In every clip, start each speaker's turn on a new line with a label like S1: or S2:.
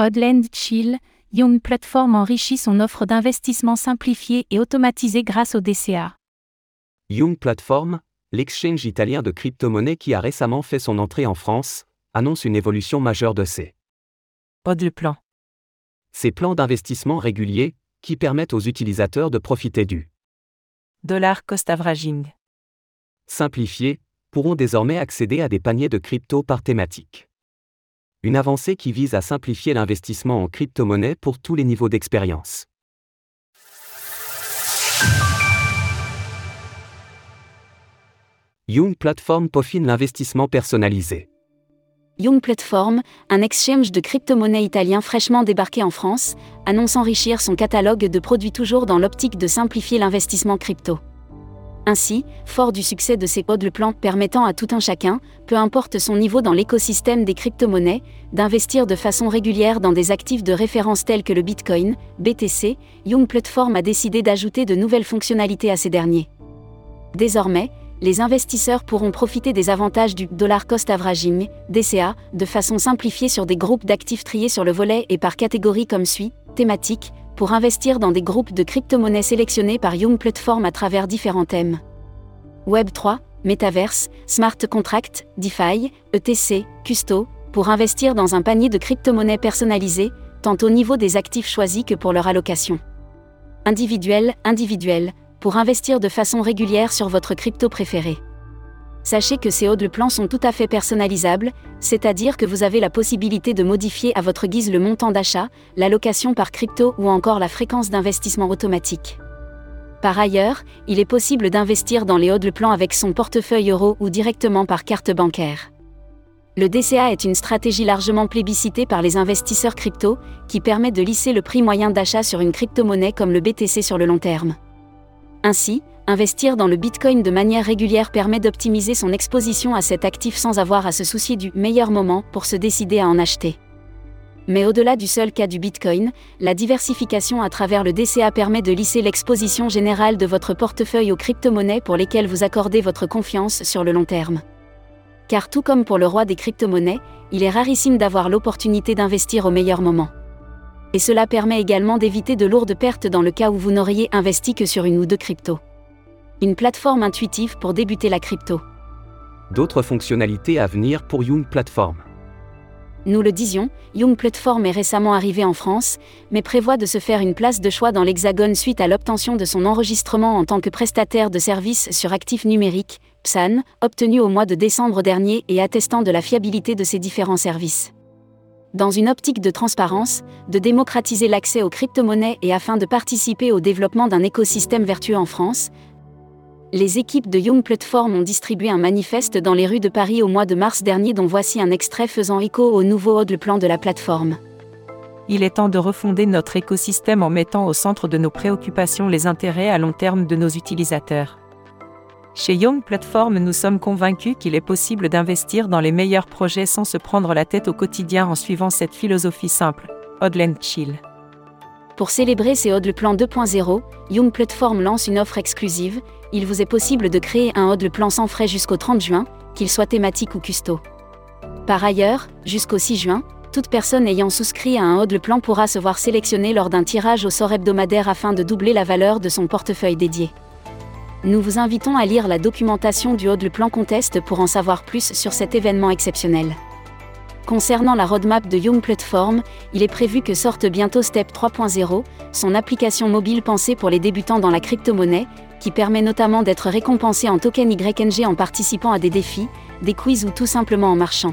S1: Odland Chill, Young Platform enrichit son offre d'investissement simplifiée et automatisée grâce au DCA.
S2: Young Platform, l'exchange italien de crypto-monnaies qui a récemment fait son entrée en France, annonce une évolution majeure de ses
S3: Odle Plan.
S2: Ces plans d'investissement réguliers, qui permettent aux utilisateurs de profiter du
S3: Dollar Cost Averaging.
S2: simplifié, pourront désormais accéder à des paniers de crypto par thématique. Une avancée qui vise à simplifier l'investissement en crypto-monnaie pour tous les niveaux d'expérience. Young Platform peaufine l'investissement personnalisé.
S4: Young Platform, un exchange de crypto-monnaies italien fraîchement débarqué en France, annonce enrichir son catalogue de produits toujours dans l'optique de simplifier l'investissement crypto. Ainsi, fort du succès de ses codes plan permettant à tout un chacun, peu importe son niveau dans l'écosystème des crypto-monnaies, d'investir de façon régulière dans des actifs de référence tels que le Bitcoin, BTC, Young Platform a décidé d'ajouter de nouvelles fonctionnalités à ces derniers. Désormais, les investisseurs pourront profiter des avantages du dollar cost averaging, DCA, de façon simplifiée sur des groupes d'actifs triés sur le volet et par catégorie comme suit thématique, pour investir dans des groupes de crypto-monnaies sélectionnés par Young Platform à travers différents thèmes. Web 3, Metaverse, Smart Contract, DeFi, ETC, Custo, pour investir dans un panier de crypto-monnaies personnalisées, tant au niveau des actifs choisis que pour leur allocation. Individuel, individuel, pour investir de façon régulière sur votre crypto préféré. Sachez que ces hauts de plan sont tout à fait personnalisables, c'est-à-dire que vous avez la possibilité de modifier à votre guise le montant d'achat, l'allocation par crypto ou encore la fréquence d'investissement automatique. Par ailleurs, il est possible d'investir dans les hauts de plan avec son portefeuille euro ou directement par carte bancaire. Le DCA est une stratégie largement plébiscitée par les investisseurs crypto, qui permet de lisser le prix moyen d'achat sur une crypto-monnaie comme le BTC sur le long terme. Ainsi, investir dans le Bitcoin de manière régulière permet d'optimiser son exposition à cet actif sans avoir à se soucier du meilleur moment pour se décider à en acheter. Mais au-delà du seul cas du Bitcoin, la diversification à travers le DCA permet de lisser l'exposition générale de votre portefeuille aux crypto-monnaies pour lesquelles vous accordez votre confiance sur le long terme. Car tout comme pour le roi des crypto-monnaies, il est rarissime d'avoir l'opportunité d'investir au meilleur moment. Et cela permet également d'éviter de lourdes pertes dans le cas où vous n'auriez investi que sur une ou deux cryptos. Une plateforme intuitive pour débuter la crypto.
S2: D'autres fonctionnalités à venir pour Young Platform.
S4: Nous le disions, Young Platform est récemment arrivé en France, mais prévoit de se faire une place de choix dans l'Hexagone suite à l'obtention de son enregistrement en tant que prestataire de services sur actifs numériques, PSAN, obtenu au mois de décembre dernier et attestant de la fiabilité de ses différents services. Dans une optique de transparence, de démocratiser l'accès aux crypto-monnaies et afin de participer au développement d'un écosystème vertueux en France, les équipes de Young Platform ont distribué un manifeste dans les rues de Paris au mois de mars dernier dont voici un extrait faisant écho au nouveau le plan de la plateforme.
S3: Il est temps de refonder notre écosystème en mettant au centre de nos préoccupations les intérêts à long terme de nos utilisateurs. Chez Young Platform, nous sommes convaincus qu'il est possible d'investir dans les meilleurs projets sans se prendre la tête au quotidien en suivant cette philosophie simple, Hodland Chill.
S4: Pour célébrer ces Hodl Plan 2.0, Young Platform lance une offre exclusive. Il vous est possible de créer un Hodl Plan sans frais jusqu'au 30 juin, qu'il soit thématique ou custo. Par ailleurs, jusqu'au 6 juin, toute personne ayant souscrit à un Hodl Plan pourra se voir sélectionné lors d'un tirage au sort hebdomadaire afin de doubler la valeur de son portefeuille dédié. Nous vous invitons à lire la documentation du Hodl Plan Contest pour en savoir plus sur cet événement exceptionnel. Concernant la roadmap de Young Platform, il est prévu que sorte bientôt Step 3.0, son application mobile pensée pour les débutants dans la crypto-monnaie, qui permet notamment d'être récompensé en token YNG en participant à des défis, des quiz ou tout simplement en marchant.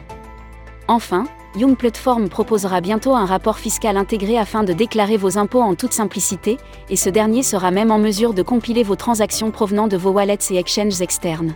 S4: Enfin, Young Platform proposera bientôt un rapport fiscal intégré afin de déclarer vos impôts en toute simplicité, et ce dernier sera même en mesure de compiler vos transactions provenant de vos wallets et exchanges externes.